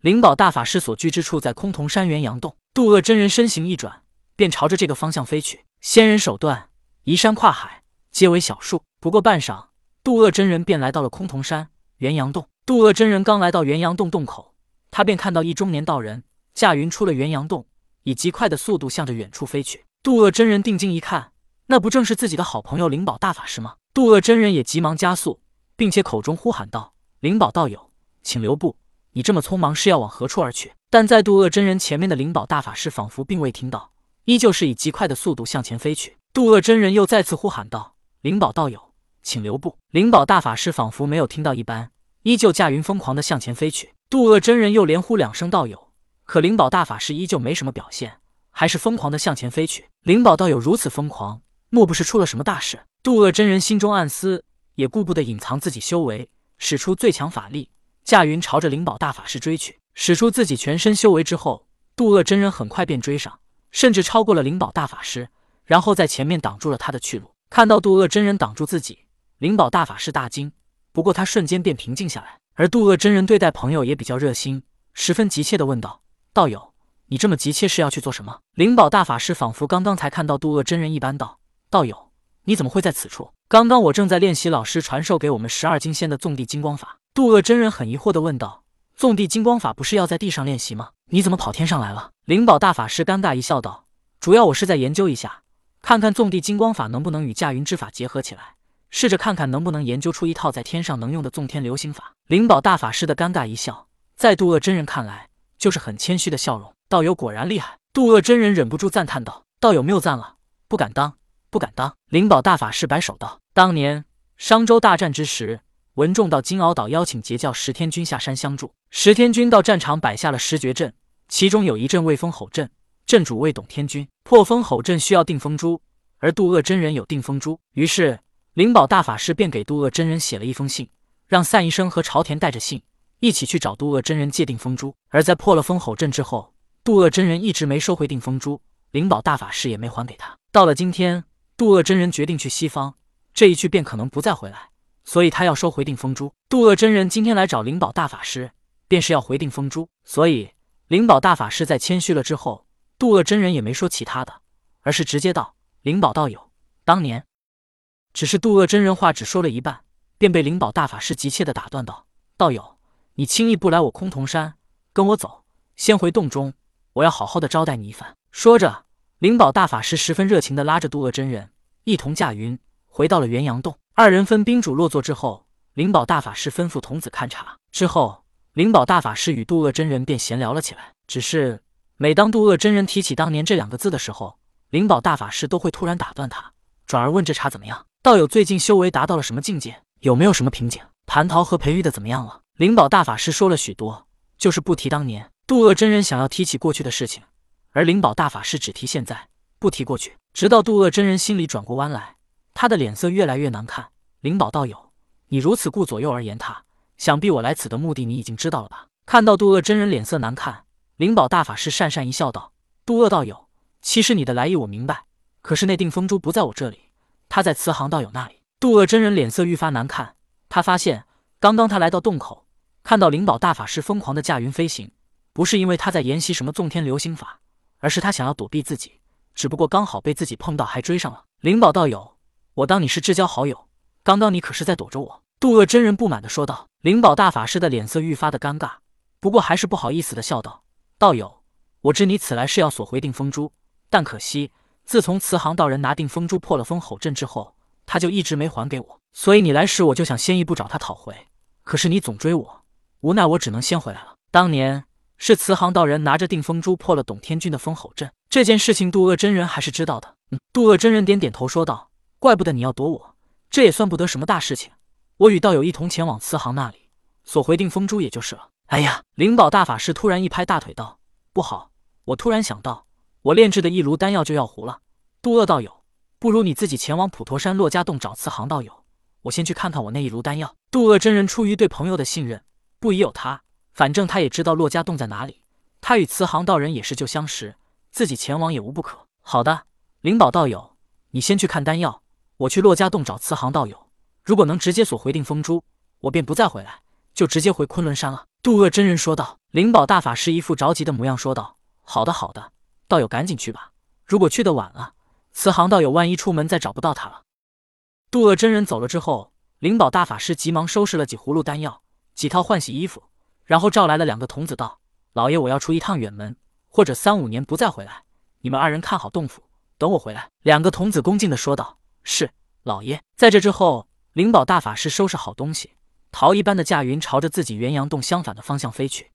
灵宝大法师所居之处在崆峒山元阳洞。渡厄真人身形一转，便朝着这个方向飞去。仙人手段，移山跨海，皆为小数。不过半晌，渡厄真人便来到了崆峒山元阳洞。渡厄真人刚来到元阳洞洞口，他便看到一中年道人驾云出了元阳洞，以极快的速度向着远处飞去。渡厄真人定睛一看，那不正是自己的好朋友灵宝大法师吗？渡厄真人也急忙加速，并且口中呼喊道：“灵宝道友，请留步！你这么匆忙是要往何处而去？”但在渡恶真人前面的灵宝大法师仿佛并未听到，依旧是以极快的速度向前飞去。渡恶真人又再次呼喊道：“灵宝道友，请留步！”灵宝大法师仿佛没有听到一般，依旧驾云疯狂的向前飞去。渡恶真人又连呼两声道友，可灵宝大法师依旧没什么表现，还是疯狂的向前飞去。灵宝道友如此疯狂，莫不是出了什么大事？渡恶真人心中暗思，也顾不得隐藏自己修为，使出最强法力，驾云朝着灵宝大法师追去。使出自己全身修为之后，渡恶真人很快便追上，甚至超过了灵宝大法师，然后在前面挡住了他的去路。看到渡恶真人挡住自己，灵宝大法师大惊，不过他瞬间便平静下来。而渡恶真人对待朋友也比较热心，十分急切地问道：“道友，你这么急切是要去做什么？”灵宝大法师仿佛刚刚才看到渡恶真人一般道：“道友。”你怎么会在此处？刚刚我正在练习老师传授给我们十二金仙的纵地金光法。渡恶真人很疑惑地问道：“纵地金光法不是要在地上练习吗？你怎么跑天上来了？”灵宝大法师尴尬一笑道：“主要我是在研究一下，看看纵地金光法能不能与驾云之法结合起来，试着看看能不能研究出一套在天上能用的纵天流星法。”灵宝大法师的尴尬一笑，在渡恶真人看来就是很谦虚的笑容。道友果然厉害。渡恶真人忍不住赞叹道：“道友谬赞了，不敢当。”不敢当。灵宝大法师摆手道：“当年商周大战之时，文仲到金鳌岛邀请截教十天君下山相助。十天君到战场摆下了十绝阵，其中有一阵未封吼阵，阵主为董天君。破风吼阵需要定风珠，而渡恶真人有定风珠。于是灵宝大法师便给渡恶真人写了一封信，让散医生和朝田带着信一起去找渡恶真人借定风珠。而在破了风吼阵之后，渡恶真人一直没收回定风珠，灵宝大法师也没还给他。到了今天。渡恶真人决定去西方，这一去便可能不再回来，所以他要收回定风珠。渡恶真人今天来找灵宝大法师，便是要回定风珠。所以灵宝大法师在谦虚了之后，渡恶真人也没说其他的，而是直接道：“灵宝道友，当年……”只是渡恶真人话只说了一半，便被灵宝大法师急切的打断道：“道友，你轻易不来我崆峒山，跟我走，先回洞中，我要好好的招待你一番。”说着。灵宝大法师十分热情地拉着渡恶真人，一同驾云回到了元阳洞。二人分宾主落座之后，灵宝大法师吩咐童子看茶。之后，灵宝大法师与渡恶真人便闲聊了起来。只是每当渡恶真人提起当年这两个字的时候，灵宝大法师都会突然打断他，转而问这茶怎么样？道友最近修为达到了什么境界？有没有什么瓶颈？蟠桃和培育的怎么样了？灵宝大法师说了许多，就是不提当年。渡恶真人想要提起过去的事情。而灵宝大法师只提现在，不提过去，直到渡恶真人心里转过弯来，他的脸色越来越难看。灵宝道友，你如此顾左右而言他，想必我来此的目的你已经知道了吧？看到渡恶真人脸色难看，灵宝大法师讪讪一笑道：“渡恶道友，其实你的来意我明白，可是那定风珠不在我这里，他在慈航道友那里。”渡恶真人脸色愈发难看，他发现刚刚他来到洞口，看到灵宝大法师疯狂的驾云飞行，不是因为他在研习什么纵天流星法。而是他想要躲避自己，只不过刚好被自己碰到，还追上了。灵宝道友，我当你是至交好友，刚刚你可是在躲着我？渡恶真人不满的说道。灵宝大法师的脸色愈发的尴尬，不过还是不好意思的笑道：“道友，我知你此来是要索回定风珠，但可惜自从慈航道人拿定风珠破了封吼阵之后，他就一直没还给我，所以你来时我就想先一步找他讨回。可是你总追我，无奈我只能先回来了。当年。”是慈航道人拿着定风珠破了董天君的封吼阵，这件事情渡恶真人还是知道的。嗯，渡恶真人点点头说道：“怪不得你要躲我，这也算不得什么大事情。我与道友一同前往慈航那里索回定风珠，也就是了。”哎呀，灵宝大法师突然一拍大腿道：“不好！我突然想到，我炼制的一炉丹药就要糊了。渡恶道友，不如你自己前往普陀山洛家洞找慈航道友，我先去看看我那一炉丹药。”渡恶真人出于对朋友的信任，不疑有他。反正他也知道骆家洞在哪里，他与慈航道人也是旧相识，自己前往也无不可。好的，灵宝道友，你先去看丹药，我去洛家洞找慈航道友。如果能直接索回定风珠，我便不再回来，就直接回昆仑山了。渡恶真人说道。灵宝大法师一副着急的模样说道：“好的，好的，道友赶紧去吧。如果去的晚了，慈航道友万一出门再找不到他了。”渡恶真人走了之后，灵宝大法师急忙收拾了几葫芦丹药、几套换洗衣服，然后召来了两个童子道：“老爷，我要出一趟远门，或者三五年不再回来。你们二人看好洞府，等我回来。”两个童子恭敬的说道：“是，老爷。”在这之后，灵宝大法师收拾好东西，逃一般的驾云朝着自己元阳洞相反的方向飞去。